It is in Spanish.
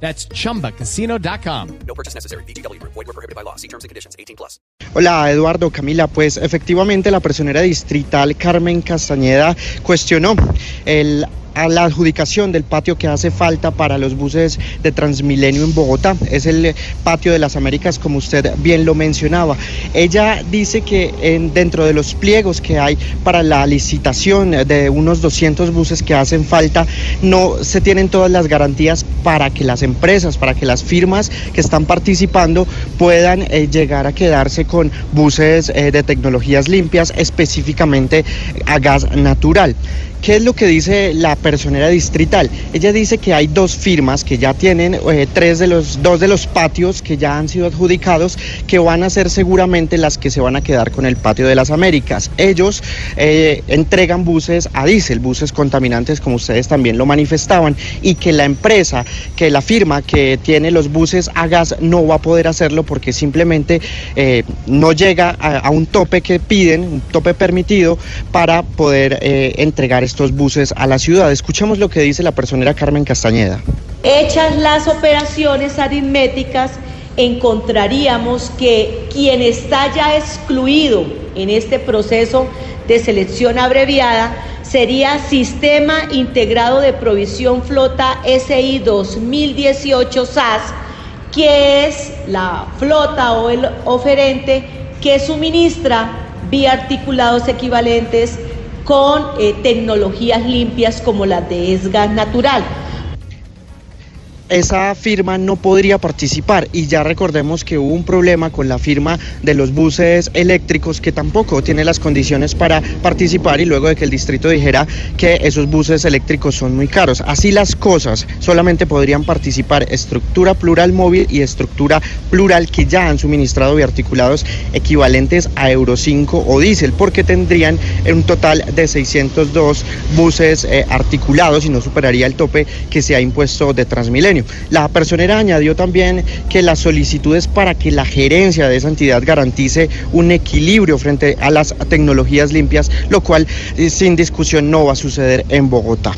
That's chumbacasino.com. No purchase necessary. BGW. Void were prohibited by law. See terms and conditions. 18 plus. Hola Eduardo, Camila, pues efectivamente la personera distrital Carmen Castañeda cuestionó el a la adjudicación del patio que hace falta para los buses de Transmilenio en Bogotá. Es el patio de las Américas, como usted bien lo mencionaba. Ella dice que en, dentro de los pliegos que hay para la licitación de unos 200 buses que hacen falta, no se tienen todas las garantías para que las empresas, para que las firmas que están participando puedan eh, llegar a quedarse con buses eh, de tecnologías limpias, específicamente a gas natural. ¿Qué es lo que dice la personera distrital? Ella dice que hay dos firmas que ya tienen eh, tres de los dos de los patios que ya han sido adjudicados que van a ser seguramente las que se van a quedar con el patio de las Américas. Ellos eh, entregan buses a diésel, buses contaminantes como ustedes también lo manifestaban y que la empresa, que la firma que tiene los buses a gas no va a poder hacerlo porque simplemente eh, no llega a, un tope que piden, un tope permitido para poder entregar estos buses a la ciudad. Escuchemos lo que dice la personera Carmen Castañeda. Hechas las operaciones aritméticas, encontraríamos que quien está ya excluido en este proceso de selección abreviada sería Sistema Integrado de Provisión Flota SI 2018 SAS, que es la flota o el oferente que suministra vía articulados equivalentes con eh, tecnologías limpias como las de ESGAS natural esa firma no podría participar y ya recordemos que hubo un problema con la firma de los buses eléctricos que tampoco tiene las condiciones para participar y luego de que el distrito dijera que esos buses eléctricos son muy caros. Así las cosas, solamente podrían participar estructura plural móvil y estructura plural que ya han suministrado biarticulados equivalentes a Euro 5 o diésel porque tendrían un total de 602 buses eh, articulados y no superaría el tope que se ha impuesto de Transmilenio. La personera añadió también que las solicitudes para que la gerencia de esa entidad garantice un equilibrio frente a las tecnologías limpias, lo cual sin discusión no va a suceder en Bogotá.